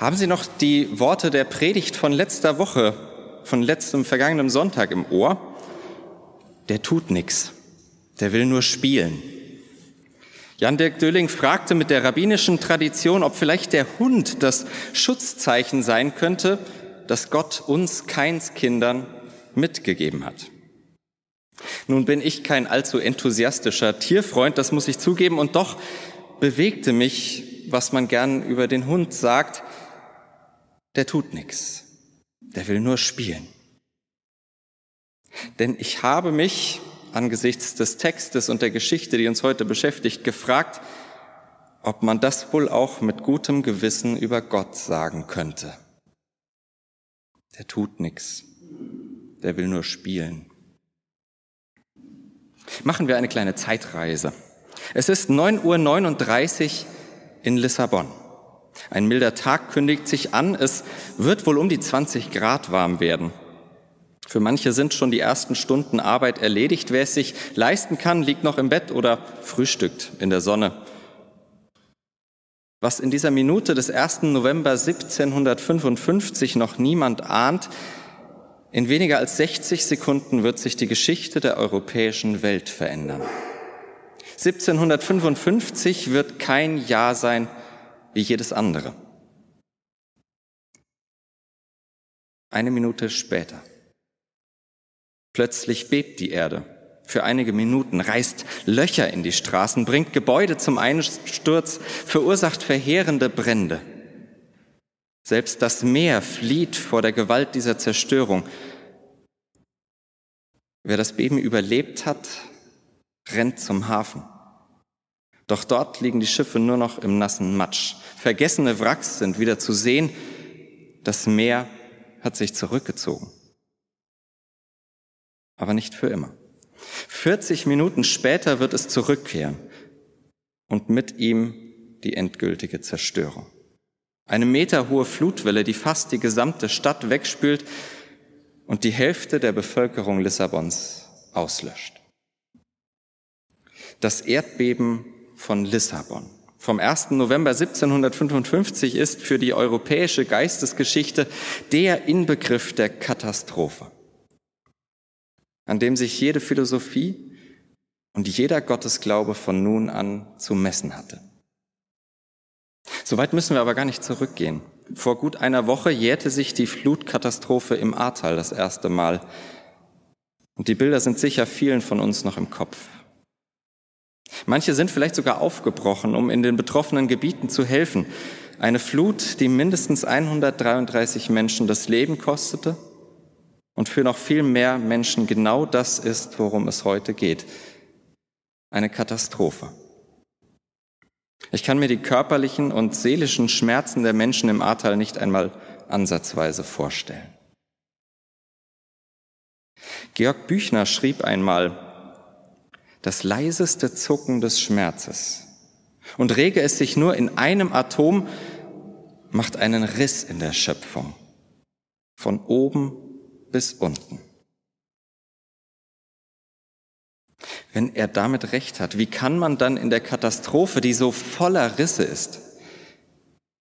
Haben Sie noch die Worte der Predigt von letzter Woche, von letztem vergangenen Sonntag im Ohr? Der tut nichts, der will nur spielen. Jan-Dirk Dölling fragte mit der rabbinischen Tradition, ob vielleicht der Hund das Schutzzeichen sein könnte, das Gott uns Keinskindern mitgegeben hat. Nun bin ich kein allzu enthusiastischer Tierfreund, das muss ich zugeben, und doch bewegte mich, was man gern über den Hund sagt, der tut nichts. Der will nur spielen. Denn ich habe mich angesichts des Textes und der Geschichte, die uns heute beschäftigt, gefragt, ob man das wohl auch mit gutem Gewissen über Gott sagen könnte. Der tut nichts. Der will nur spielen. Machen wir eine kleine Zeitreise. Es ist 9.39 Uhr in Lissabon. Ein milder Tag kündigt sich an. Es wird wohl um die 20 Grad warm werden. Für manche sind schon die ersten Stunden Arbeit erledigt. Wer es sich leisten kann, liegt noch im Bett oder frühstückt in der Sonne. Was in dieser Minute des 1. November 1755 noch niemand ahnt, in weniger als 60 Sekunden wird sich die Geschichte der europäischen Welt verändern. 1755 wird kein Jahr sein, wie jedes andere. Eine Minute später. Plötzlich bebt die Erde. Für einige Minuten reißt Löcher in die Straßen, bringt Gebäude zum Einsturz, verursacht verheerende Brände. Selbst das Meer flieht vor der Gewalt dieser Zerstörung. Wer das Beben überlebt hat, rennt zum Hafen. Doch dort liegen die Schiffe nur noch im nassen Matsch. Vergessene Wracks sind wieder zu sehen. Das Meer hat sich zurückgezogen. Aber nicht für immer. 40 Minuten später wird es zurückkehren und mit ihm die endgültige Zerstörung. Eine meterhohe Flutwelle, die fast die gesamte Stadt wegspült und die Hälfte der Bevölkerung Lissabons auslöscht. Das Erdbeben von Lissabon vom 1. November 1755 ist für die europäische Geistesgeschichte der Inbegriff der Katastrophe, an dem sich jede Philosophie und jeder Gottesglaube von nun an zu messen hatte. Soweit müssen wir aber gar nicht zurückgehen. Vor gut einer Woche jährte sich die Flutkatastrophe im Ahrtal das erste Mal. Und die Bilder sind sicher vielen von uns noch im Kopf. Manche sind vielleicht sogar aufgebrochen, um in den betroffenen Gebieten zu helfen. Eine Flut, die mindestens 133 Menschen das Leben kostete und für noch viel mehr Menschen genau das ist, worum es heute geht. Eine Katastrophe. Ich kann mir die körperlichen und seelischen Schmerzen der Menschen im Ahrtal nicht einmal ansatzweise vorstellen. Georg Büchner schrieb einmal, das leiseste Zucken des Schmerzes. Und rege es sich nur in einem Atom, macht einen Riss in der Schöpfung. Von oben bis unten. Wenn er damit recht hat, wie kann man dann in der Katastrophe, die so voller Risse ist,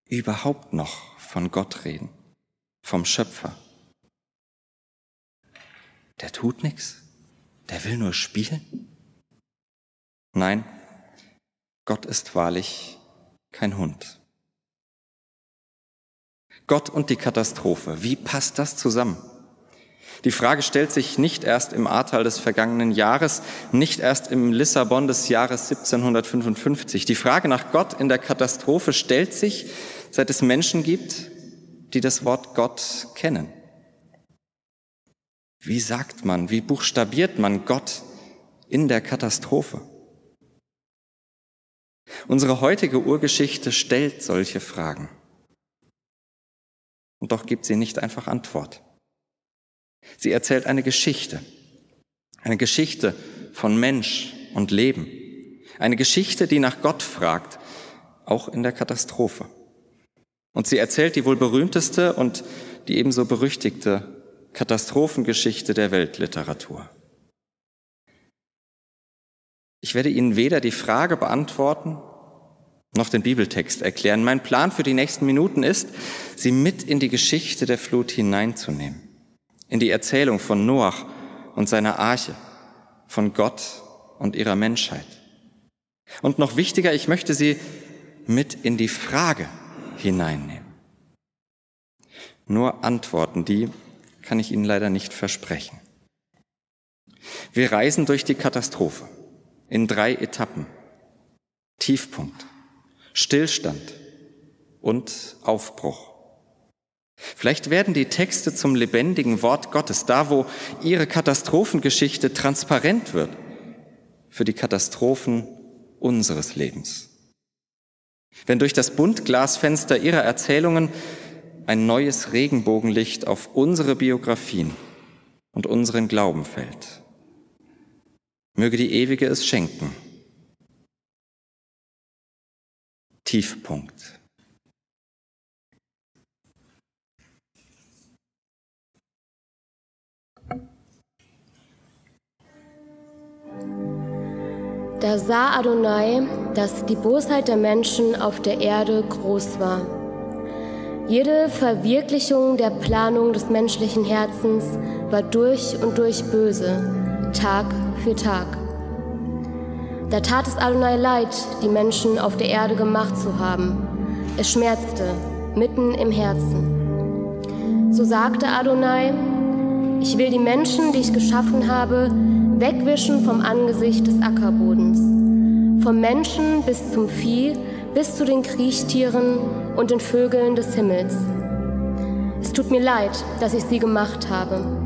überhaupt noch von Gott reden, vom Schöpfer? Der tut nichts, der will nur spielen. Nein, Gott ist wahrlich kein Hund. Gott und die Katastrophe, wie passt das zusammen? Die Frage stellt sich nicht erst im Ahrtal des vergangenen Jahres, nicht erst im Lissabon des Jahres 1755. Die Frage nach Gott in der Katastrophe stellt sich, seit es Menschen gibt, die das Wort Gott kennen. Wie sagt man, wie buchstabiert man Gott in der Katastrophe? Unsere heutige Urgeschichte stellt solche Fragen. Und doch gibt sie nicht einfach Antwort. Sie erzählt eine Geschichte. Eine Geschichte von Mensch und Leben. Eine Geschichte, die nach Gott fragt, auch in der Katastrophe. Und sie erzählt die wohl berühmteste und die ebenso berüchtigte Katastrophengeschichte der Weltliteratur. Ich werde Ihnen weder die Frage beantworten, noch den Bibeltext erklären. Mein Plan für die nächsten Minuten ist, Sie mit in die Geschichte der Flut hineinzunehmen, in die Erzählung von Noach und seiner Arche, von Gott und ihrer Menschheit. Und noch wichtiger, ich möchte Sie mit in die Frage hineinnehmen. Nur Antworten, die kann ich Ihnen leider nicht versprechen. Wir reisen durch die Katastrophe in drei Etappen. Tiefpunkt, Stillstand und Aufbruch. Vielleicht werden die Texte zum lebendigen Wort Gottes, da wo ihre Katastrophengeschichte transparent wird für die Katastrophen unseres Lebens. Wenn durch das Buntglasfenster ihrer Erzählungen ein neues Regenbogenlicht auf unsere Biografien und unseren Glauben fällt. Möge die Ewige es schenken. Tiefpunkt. Da sah Adonai, dass die Bosheit der Menschen auf der Erde groß war jede Verwirklichung der Planung des menschlichen Herzens war durch und durch böse, Tag für Tag. Da tat es Adonai leid, die Menschen auf der Erde gemacht zu haben. Es schmerzte mitten im Herzen. So sagte Adonai, ich will die Menschen, die ich geschaffen habe, wegwischen vom Angesicht des Ackerbodens, vom Menschen bis zum Vieh, bis zu den Kriechtieren und den Vögeln des Himmels. Es tut mir leid, dass ich sie gemacht habe.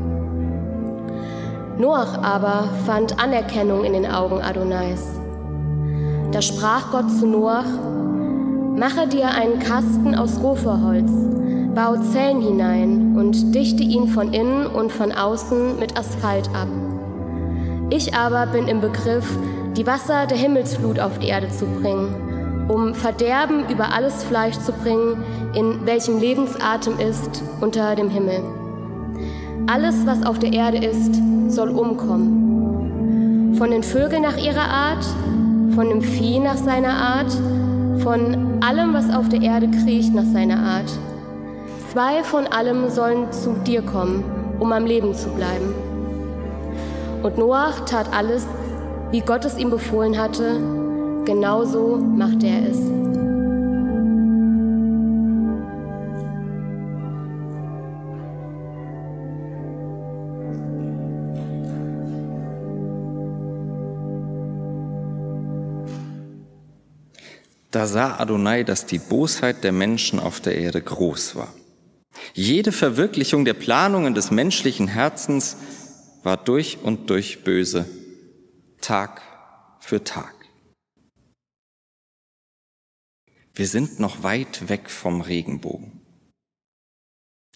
Noach aber fand Anerkennung in den Augen Adonais. Da sprach Gott zu Noach, Mache dir einen Kasten aus Gopherholz, bau Zellen hinein und dichte ihn von innen und von außen mit Asphalt ab. Ich aber bin im Begriff, die Wasser der Himmelsflut auf die Erde zu bringen um Verderben über alles Fleisch zu bringen, in welchem Lebensatem ist unter dem Himmel. Alles, was auf der Erde ist, soll umkommen. Von den Vögeln nach ihrer Art, von dem Vieh nach seiner Art, von allem, was auf der Erde kriecht, nach seiner Art. Zwei von allem sollen zu dir kommen, um am Leben zu bleiben. Und Noach tat alles, wie Gott es ihm befohlen hatte, Genauso macht er es. Da sah Adonai, dass die Bosheit der Menschen auf der Erde groß war. Jede Verwirklichung der Planungen des menschlichen Herzens war durch und durch böse, Tag für Tag. Wir sind noch weit weg vom Regenbogen.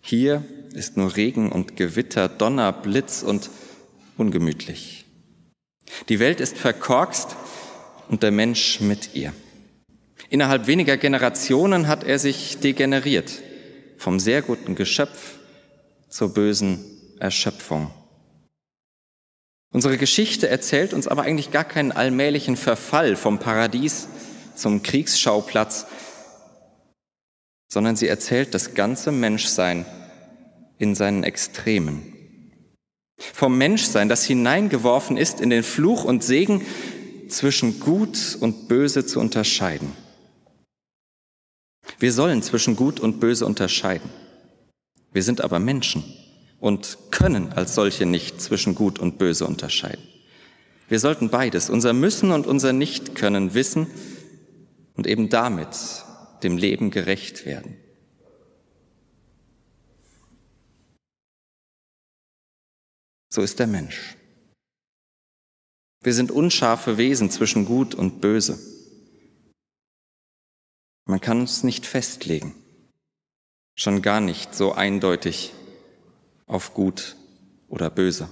Hier ist nur Regen und Gewitter, Donner, Blitz und ungemütlich. Die Welt ist verkorkst und der Mensch mit ihr. Innerhalb weniger Generationen hat er sich degeneriert, vom sehr guten Geschöpf zur bösen Erschöpfung. Unsere Geschichte erzählt uns aber eigentlich gar keinen allmählichen Verfall vom Paradies zum Kriegsschauplatz, sondern sie erzählt das ganze Menschsein in seinen Extremen. Vom Menschsein, das hineingeworfen ist in den Fluch und Segen, zwischen Gut und Böse zu unterscheiden. Wir sollen zwischen Gut und Böse unterscheiden. Wir sind aber Menschen und können als solche nicht zwischen Gut und Böse unterscheiden. Wir sollten beides, unser Müssen und unser Nicht-Können wissen und eben damit dem Leben gerecht werden. So ist der Mensch. Wir sind unscharfe Wesen zwischen Gut und Böse. Man kann uns nicht festlegen. schon gar nicht so eindeutig auf gut oder böse.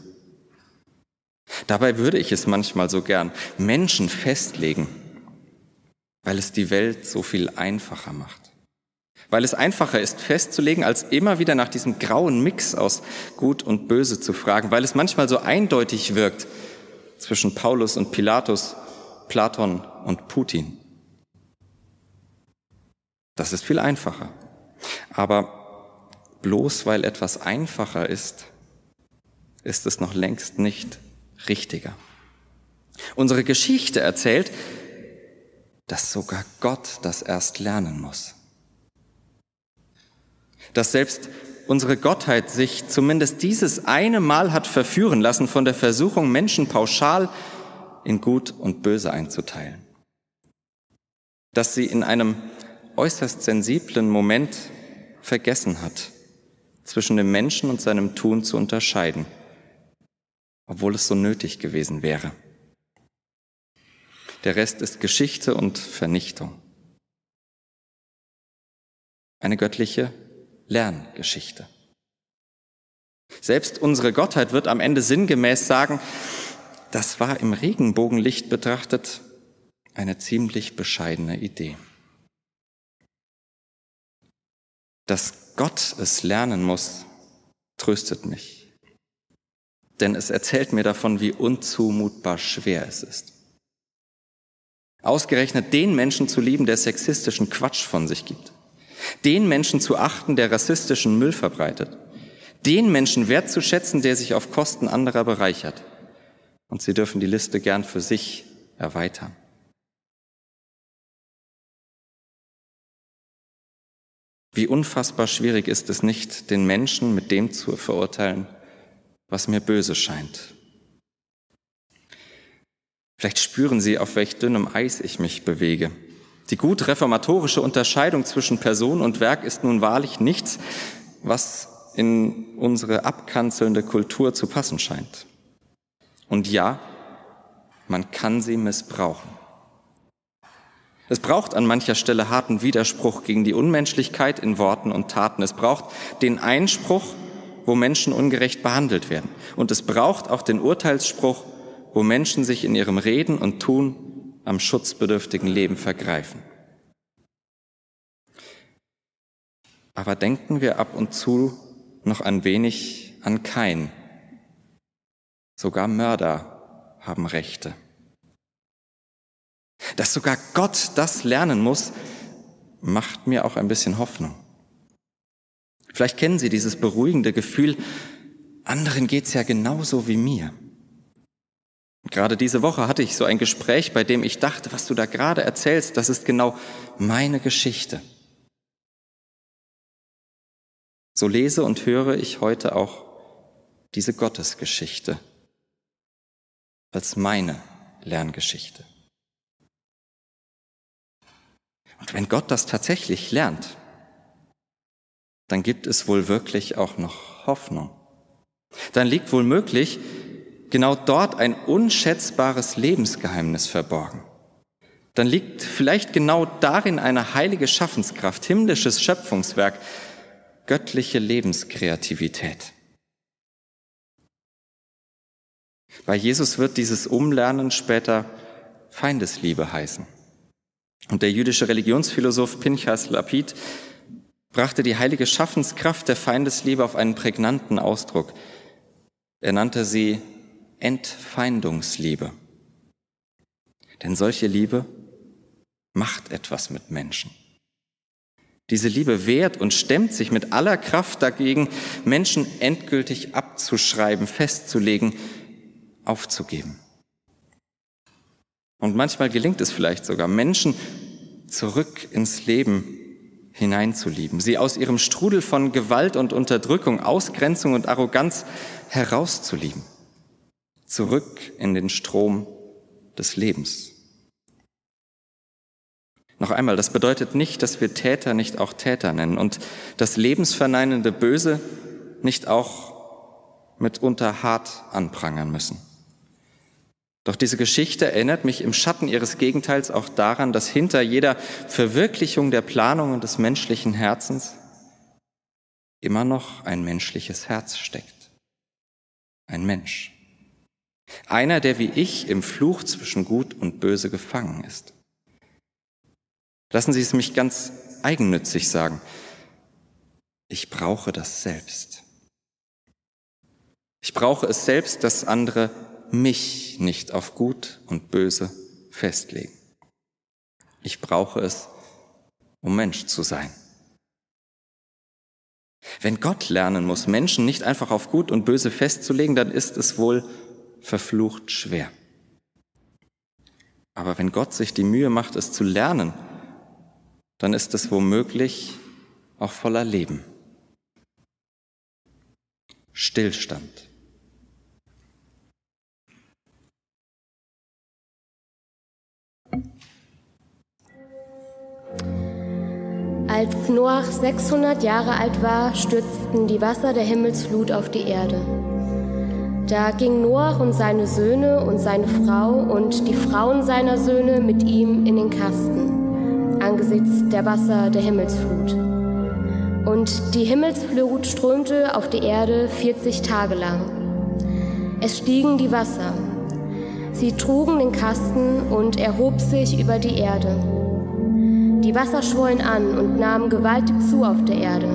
Dabei würde ich es manchmal so gern Menschen festlegen, weil es die Welt so viel einfacher macht. Weil es einfacher ist festzulegen, als immer wieder nach diesem grauen Mix aus Gut und Böse zu fragen, weil es manchmal so eindeutig wirkt zwischen Paulus und Pilatus, Platon und Putin. Das ist viel einfacher. Aber bloß weil etwas einfacher ist, ist es noch längst nicht richtiger. Unsere Geschichte erzählt, dass sogar Gott das erst lernen muss. Dass selbst unsere Gottheit sich zumindest dieses eine Mal hat verführen lassen von der Versuchung, Menschen pauschal in Gut und Böse einzuteilen. Dass sie in einem äußerst sensiblen Moment vergessen hat, zwischen dem Menschen und seinem Tun zu unterscheiden, obwohl es so nötig gewesen wäre. Der Rest ist Geschichte und Vernichtung. Eine göttliche Lerngeschichte. Selbst unsere Gottheit wird am Ende sinngemäß sagen, das war im Regenbogenlicht betrachtet eine ziemlich bescheidene Idee. Dass Gott es lernen muss, tröstet mich. Denn es erzählt mir davon, wie unzumutbar schwer es ist. Ausgerechnet den Menschen zu lieben, der sexistischen Quatsch von sich gibt. Den Menschen zu achten, der rassistischen Müll verbreitet. Den Menschen wertzuschätzen, der sich auf Kosten anderer bereichert. Und Sie dürfen die Liste gern für sich erweitern. Wie unfassbar schwierig ist es nicht, den Menschen mit dem zu verurteilen, was mir böse scheint. Vielleicht spüren Sie, auf welch dünnem Eis ich mich bewege. Die gut reformatorische Unterscheidung zwischen Person und Werk ist nun wahrlich nichts, was in unsere abkanzelnde Kultur zu passen scheint. Und ja, man kann sie missbrauchen. Es braucht an mancher Stelle harten Widerspruch gegen die Unmenschlichkeit in Worten und Taten. Es braucht den Einspruch, wo Menschen ungerecht behandelt werden. Und es braucht auch den Urteilsspruch, wo Menschen sich in ihrem Reden und Tun am schutzbedürftigen Leben vergreifen. Aber denken wir ab und zu noch ein wenig an Kain. Sogar Mörder haben Rechte. Dass sogar Gott das lernen muss, macht mir auch ein bisschen Hoffnung. Vielleicht kennen Sie dieses beruhigende Gefühl, anderen geht's ja genauso wie mir. gerade diese Woche hatte ich so ein Gespräch, bei dem ich dachte, was du da gerade erzählst, das ist genau meine Geschichte. So lese und höre ich heute auch diese Gottesgeschichte als meine Lerngeschichte. Und wenn Gott das tatsächlich lernt, dann gibt es wohl wirklich auch noch Hoffnung. Dann liegt wohl möglich genau dort ein unschätzbares Lebensgeheimnis verborgen. Dann liegt vielleicht genau darin eine heilige Schaffenskraft, himmlisches Schöpfungswerk, göttliche Lebenskreativität. Bei Jesus wird dieses Umlernen später Feindesliebe heißen. Und der jüdische Religionsphilosoph Pinchas Lapid brachte die heilige Schaffenskraft der Feindesliebe auf einen prägnanten Ausdruck. Er nannte sie Entfeindungsliebe. Denn solche Liebe macht etwas mit Menschen. Diese Liebe wehrt und stemmt sich mit aller Kraft dagegen, Menschen endgültig abzuschreiben, festzulegen, aufzugeben. Und manchmal gelingt es vielleicht sogar, Menschen zurück ins Leben hineinzulieben, sie aus ihrem Strudel von Gewalt und Unterdrückung, Ausgrenzung und Arroganz herauszulieben, zurück in den Strom des Lebens. Noch einmal, das bedeutet nicht, dass wir Täter nicht auch Täter nennen und das lebensverneinende Böse nicht auch mitunter hart anprangern müssen. Doch diese Geschichte erinnert mich im Schatten ihres Gegenteils auch daran, dass hinter jeder Verwirklichung der Planungen des menschlichen Herzens immer noch ein menschliches Herz steckt. Ein Mensch. Einer, der wie ich im Fluch zwischen Gut und Böse gefangen ist. Lassen Sie es mich ganz eigennützig sagen. Ich brauche das selbst. Ich brauche es selbst, dass andere mich nicht auf Gut und Böse festlegen. Ich brauche es, um Mensch zu sein. Wenn Gott lernen muss, Menschen nicht einfach auf Gut und Böse festzulegen, dann ist es wohl verflucht schwer. Aber wenn Gott sich die Mühe macht, es zu lernen, dann ist es womöglich auch voller Leben. Stillstand. Als Noach 600 Jahre alt war, stürzten die Wasser der Himmelsflut auf die Erde. Da ging Noach und seine Söhne und seine Frau und die Frauen seiner Söhne mit ihm in den Kasten, angesichts der Wasser der Himmelsflut. Und die Himmelsflut strömte auf die Erde 40 Tage lang. Es stiegen die Wasser. Sie trugen den Kasten und erhob sich über die Erde. Die Wasser schwollen an und nahmen gewaltig zu auf der Erde,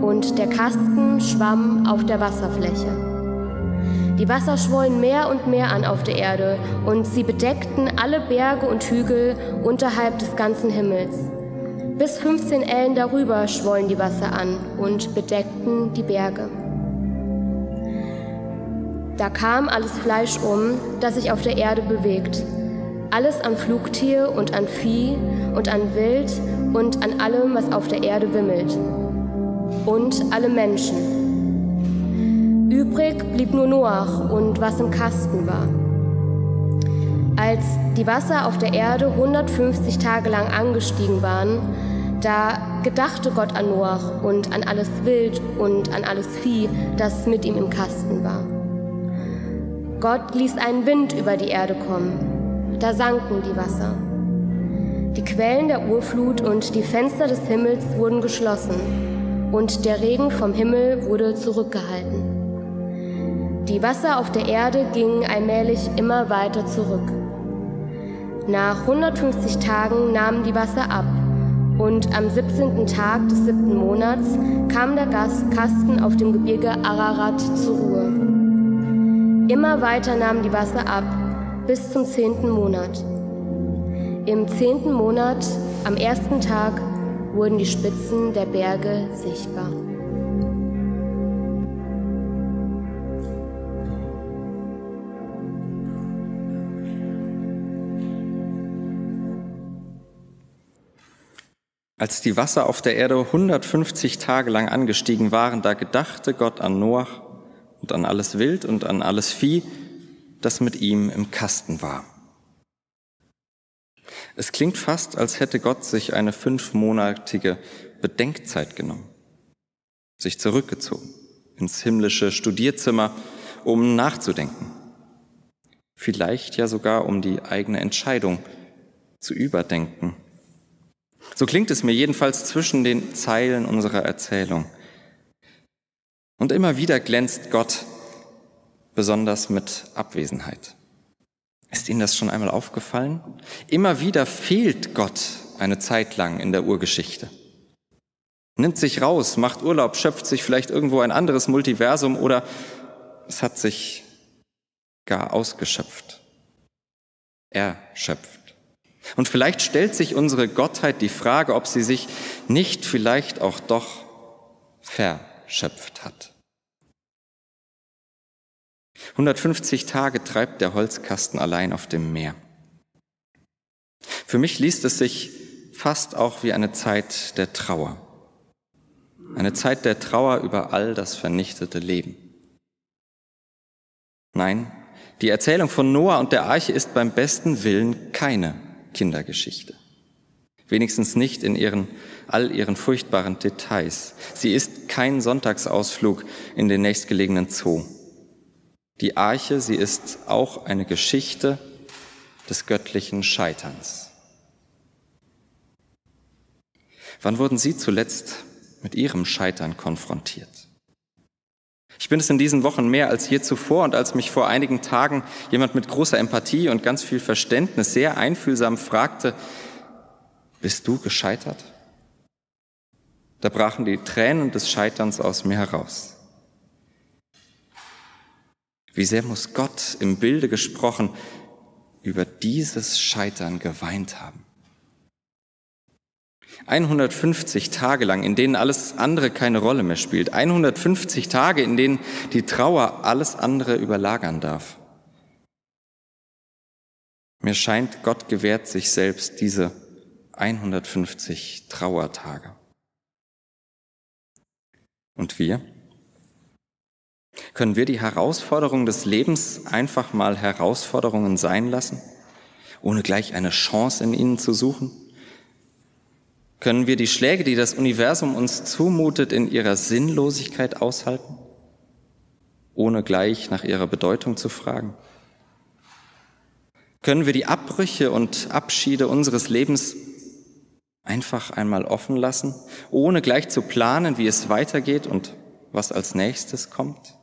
und der Kasten schwamm auf der Wasserfläche. Die Wasser schwollen mehr und mehr an auf der Erde, und sie bedeckten alle Berge und Hügel unterhalb des ganzen Himmels. Bis 15 Ellen darüber schwollen die Wasser an und bedeckten die Berge. Da kam alles Fleisch um, das sich auf der Erde bewegt, alles an Flugtier und an Vieh und an Wild und an allem, was auf der Erde wimmelt. Und alle Menschen. Übrig blieb nur Noach und was im Kasten war. Als die Wasser auf der Erde 150 Tage lang angestiegen waren, da gedachte Gott an Noach und an alles Wild und an alles Vieh, das mit ihm im Kasten war. Gott ließ einen Wind über die Erde kommen da sanken die Wasser. Die Quellen der Urflut und die Fenster des Himmels wurden geschlossen und der Regen vom Himmel wurde zurückgehalten. Die Wasser auf der Erde gingen allmählich immer weiter zurück. Nach 150 Tagen nahmen die Wasser ab und am 17. Tag des siebten Monats kam der Kasten auf dem Gebirge Ararat zur Ruhe. Immer weiter nahmen die Wasser ab bis zum zehnten Monat. Im zehnten Monat, am ersten Tag, wurden die Spitzen der Berge sichtbar. Als die Wasser auf der Erde 150 Tage lang angestiegen waren, da gedachte Gott an Noach und an alles Wild und an alles Vieh, das mit ihm im Kasten war. Es klingt fast, als hätte Gott sich eine fünfmonatige Bedenkzeit genommen, sich zurückgezogen ins himmlische Studierzimmer, um nachzudenken, vielleicht ja sogar um die eigene Entscheidung zu überdenken. So klingt es mir jedenfalls zwischen den Zeilen unserer Erzählung. Und immer wieder glänzt Gott besonders mit Abwesenheit. Ist Ihnen das schon einmal aufgefallen? Immer wieder fehlt Gott eine Zeit lang in der Urgeschichte. Nimmt sich raus, macht Urlaub, schöpft sich vielleicht irgendwo ein anderes Multiversum oder es hat sich gar ausgeschöpft. Er schöpft. Und vielleicht stellt sich unsere Gottheit die Frage, ob sie sich nicht vielleicht auch doch verschöpft hat. 150 Tage treibt der Holzkasten allein auf dem Meer. Für mich liest es sich fast auch wie eine Zeit der Trauer. Eine Zeit der Trauer über all das vernichtete Leben. Nein, die Erzählung von Noah und der Arche ist beim besten Willen keine Kindergeschichte. Wenigstens nicht in ihren, all ihren furchtbaren Details. Sie ist kein Sonntagsausflug in den nächstgelegenen Zoo. Die Arche, sie ist auch eine Geschichte des göttlichen Scheiterns. Wann wurden Sie zuletzt mit ihrem Scheitern konfrontiert. Ich bin es in diesen Wochen mehr als je zuvor und als mich vor einigen Tagen jemand mit großer Empathie und ganz viel Verständnis sehr einfühlsam fragte, bist du gescheitert? Da brachen die Tränen des Scheiterns aus mir heraus. Wie sehr muss Gott im Bilde gesprochen über dieses Scheitern geweint haben. 150 Tage lang, in denen alles andere keine Rolle mehr spielt. 150 Tage, in denen die Trauer alles andere überlagern darf. Mir scheint, Gott gewährt sich selbst diese 150 Trauertage. Und wir? Können wir die Herausforderungen des Lebens einfach mal Herausforderungen sein lassen, ohne gleich eine Chance in ihnen zu suchen? Können wir die Schläge, die das Universum uns zumutet, in ihrer Sinnlosigkeit aushalten, ohne gleich nach ihrer Bedeutung zu fragen? Können wir die Abbrüche und Abschiede unseres Lebens einfach einmal offen lassen, ohne gleich zu planen, wie es weitergeht und was als nächstes kommt?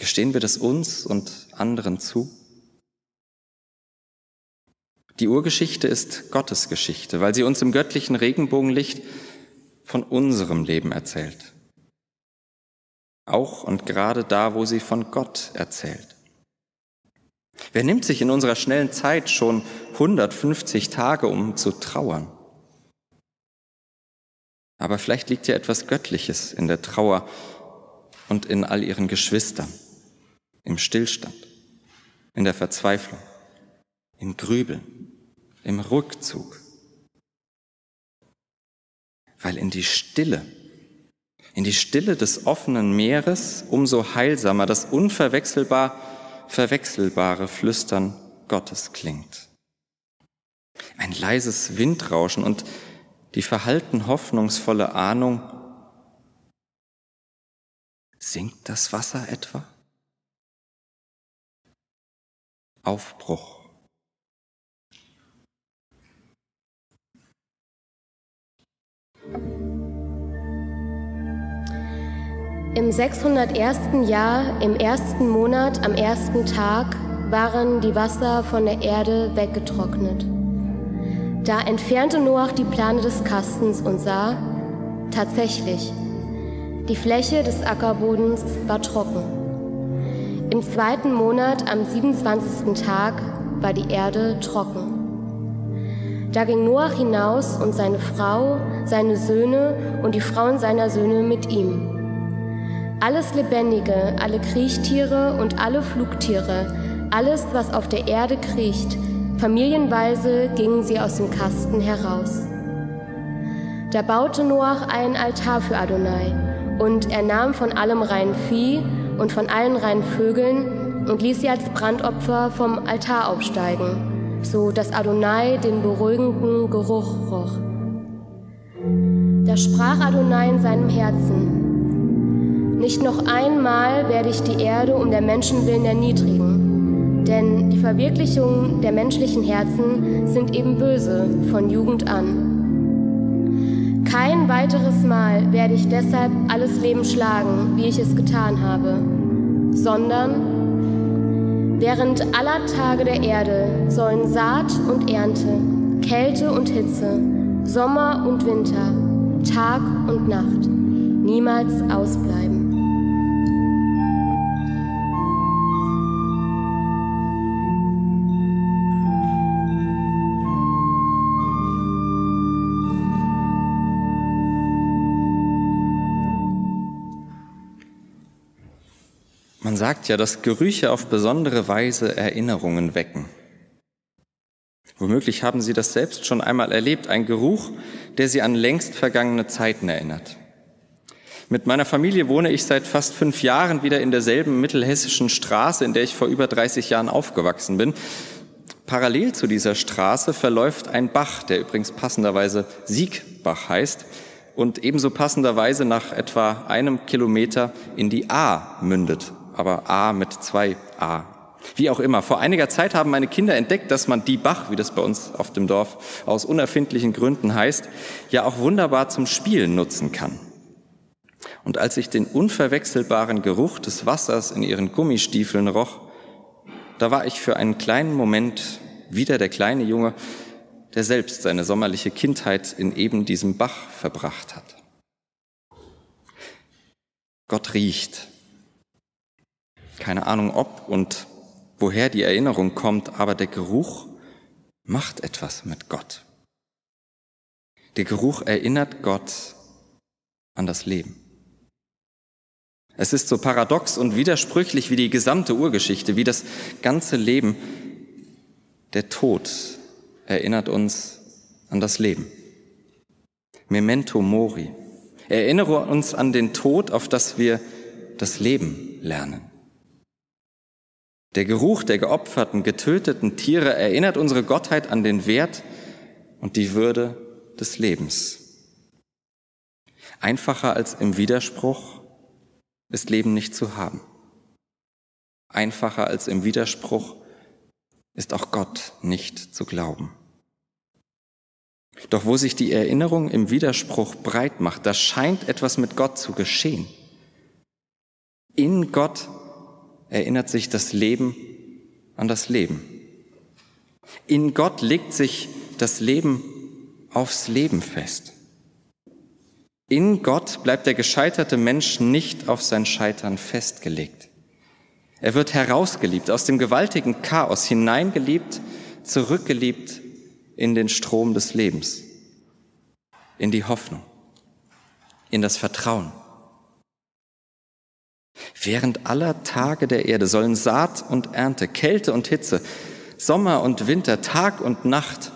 Gestehen wir das uns und anderen zu? Die Urgeschichte ist Gottes Geschichte, weil sie uns im göttlichen Regenbogenlicht von unserem Leben erzählt. Auch und gerade da, wo sie von Gott erzählt. Wer nimmt sich in unserer schnellen Zeit schon 150 Tage, um zu trauern? Aber vielleicht liegt ja etwas Göttliches in der Trauer und in all ihren Geschwistern im Stillstand, in der Verzweiflung, im Grübeln, im Rückzug. Weil in die Stille, in die Stille des offenen Meeres umso heilsamer das unverwechselbar verwechselbare Flüstern Gottes klingt. Ein leises Windrauschen und die verhalten hoffnungsvolle Ahnung, sinkt das Wasser etwa? Aufbruch. Im 601. Jahr, im ersten Monat, am ersten Tag, waren die Wasser von der Erde weggetrocknet. Da entfernte Noach die Plane des Kastens und sah, tatsächlich, die Fläche des Ackerbodens war trocken. Im zweiten Monat, am 27. Tag, war die Erde trocken. Da ging Noach hinaus und seine Frau, seine Söhne und die Frauen seiner Söhne mit ihm. Alles Lebendige, alle Kriechtiere und alle Flugtiere, alles, was auf der Erde kriecht, familienweise gingen sie aus dem Kasten heraus. Da baute Noach einen Altar für Adonai und er nahm von allem reinen Vieh und von allen reinen Vögeln und ließ sie als Brandopfer vom Altar aufsteigen, so dass Adonai den beruhigenden Geruch roch. Da sprach Adonai in seinem Herzen, nicht noch einmal werde ich die Erde um der Menschen willen erniedrigen, denn die Verwirklichungen der menschlichen Herzen sind eben böse von Jugend an. Kein weiteres Mal werde ich deshalb alles Leben schlagen, wie ich es getan habe, sondern während aller Tage der Erde sollen Saat und Ernte, Kälte und Hitze, Sommer und Winter, Tag und Nacht niemals ausbleiben. Sagt ja, dass Gerüche auf besondere Weise Erinnerungen wecken. Womöglich haben Sie das selbst schon einmal erlebt, ein Geruch, der Sie an längst vergangene Zeiten erinnert. Mit meiner Familie wohne ich seit fast fünf Jahren wieder in derselben mittelhessischen Straße, in der ich vor über 30 Jahren aufgewachsen bin. Parallel zu dieser Straße verläuft ein Bach, der übrigens passenderweise Siegbach heißt und ebenso passenderweise nach etwa einem Kilometer in die A mündet aber A mit zwei A. Wie auch immer, vor einiger Zeit haben meine Kinder entdeckt, dass man die Bach, wie das bei uns auf dem Dorf aus unerfindlichen Gründen heißt, ja auch wunderbar zum Spielen nutzen kann. Und als ich den unverwechselbaren Geruch des Wassers in ihren Gummistiefeln roch, da war ich für einen kleinen Moment wieder der kleine Junge, der selbst seine sommerliche Kindheit in eben diesem Bach verbracht hat. Gott riecht. Keine Ahnung ob und woher die Erinnerung kommt, aber der Geruch macht etwas mit Gott. Der Geruch erinnert Gott an das Leben. Es ist so paradox und widersprüchlich wie die gesamte Urgeschichte, wie das ganze Leben. Der Tod erinnert uns an das Leben. Memento mori. Erinnere uns an den Tod, auf das wir das Leben lernen. Der Geruch der geopferten, getöteten Tiere erinnert unsere Gottheit an den Wert und die Würde des Lebens. Einfacher als im Widerspruch ist Leben nicht zu haben. Einfacher als im Widerspruch ist auch Gott nicht zu glauben. Doch wo sich die Erinnerung im Widerspruch breit macht, da scheint etwas mit Gott zu geschehen. In Gott erinnert sich das Leben an das Leben. In Gott legt sich das Leben aufs Leben fest. In Gott bleibt der gescheiterte Mensch nicht auf sein Scheitern festgelegt. Er wird herausgeliebt, aus dem gewaltigen Chaos hineingeliebt, zurückgeliebt in den Strom des Lebens, in die Hoffnung, in das Vertrauen. Während aller Tage der Erde sollen Saat und Ernte, Kälte und Hitze, Sommer und Winter, Tag und Nacht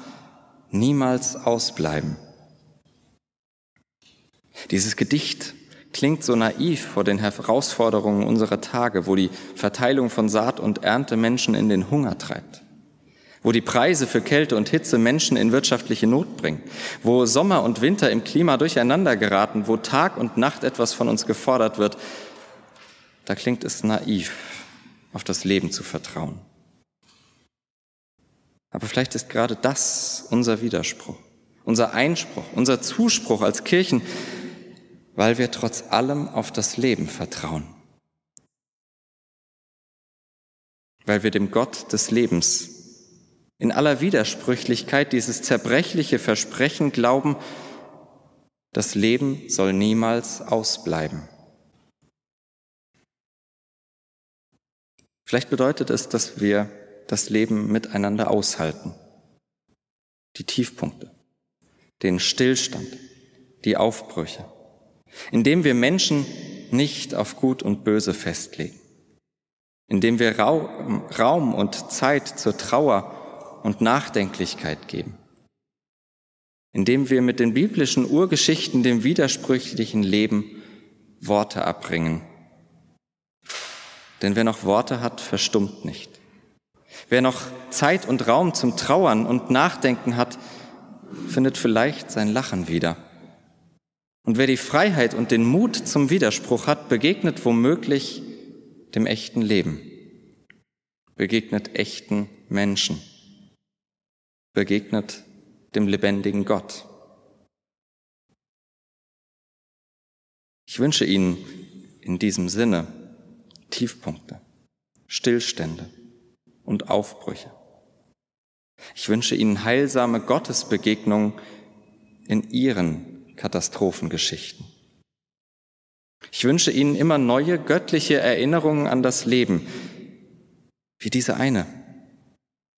niemals ausbleiben. Dieses Gedicht klingt so naiv vor den Herausforderungen unserer Tage, wo die Verteilung von Saat und Ernte Menschen in den Hunger treibt wo die Preise für Kälte und Hitze Menschen in wirtschaftliche Not bringen, wo Sommer und Winter im Klima durcheinander geraten, wo Tag und Nacht etwas von uns gefordert wird, da klingt es naiv, auf das Leben zu vertrauen. Aber vielleicht ist gerade das unser Widerspruch, unser Einspruch, unser Zuspruch als Kirchen, weil wir trotz allem auf das Leben vertrauen. Weil wir dem Gott des Lebens in aller Widersprüchlichkeit dieses zerbrechliche Versprechen glauben, das Leben soll niemals ausbleiben. Vielleicht bedeutet es, dass wir das Leben miteinander aushalten. Die Tiefpunkte, den Stillstand, die Aufbrüche, indem wir Menschen nicht auf Gut und Böse festlegen, indem wir Raum und Zeit zur Trauer und Nachdenklichkeit geben, indem wir mit den biblischen Urgeschichten dem widersprüchlichen Leben Worte abbringen. Denn wer noch Worte hat, verstummt nicht. Wer noch Zeit und Raum zum Trauern und Nachdenken hat, findet vielleicht sein Lachen wieder. Und wer die Freiheit und den Mut zum Widerspruch hat, begegnet womöglich dem echten Leben, begegnet echten Menschen begegnet dem lebendigen Gott. Ich wünsche Ihnen in diesem Sinne Tiefpunkte, Stillstände und Aufbrüche. Ich wünsche Ihnen heilsame Gottesbegegnungen in Ihren Katastrophengeschichten. Ich wünsche Ihnen immer neue göttliche Erinnerungen an das Leben, wie diese eine,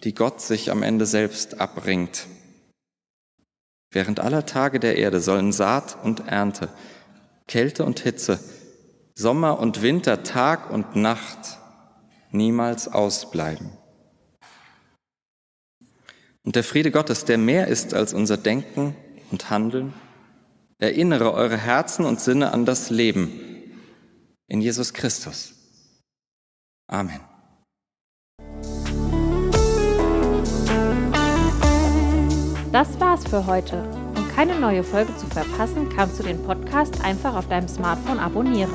die Gott sich am Ende selbst abbringt. Während aller Tage der Erde sollen Saat und Ernte, Kälte und Hitze, Sommer und Winter, Tag und Nacht niemals ausbleiben. Und der Friede Gottes, der mehr ist als unser Denken und Handeln, erinnere eure Herzen und Sinne an das Leben in Jesus Christus. Amen. Das war's für heute. Um keine neue Folge zu verpassen, kannst du den Podcast einfach auf deinem Smartphone abonnieren.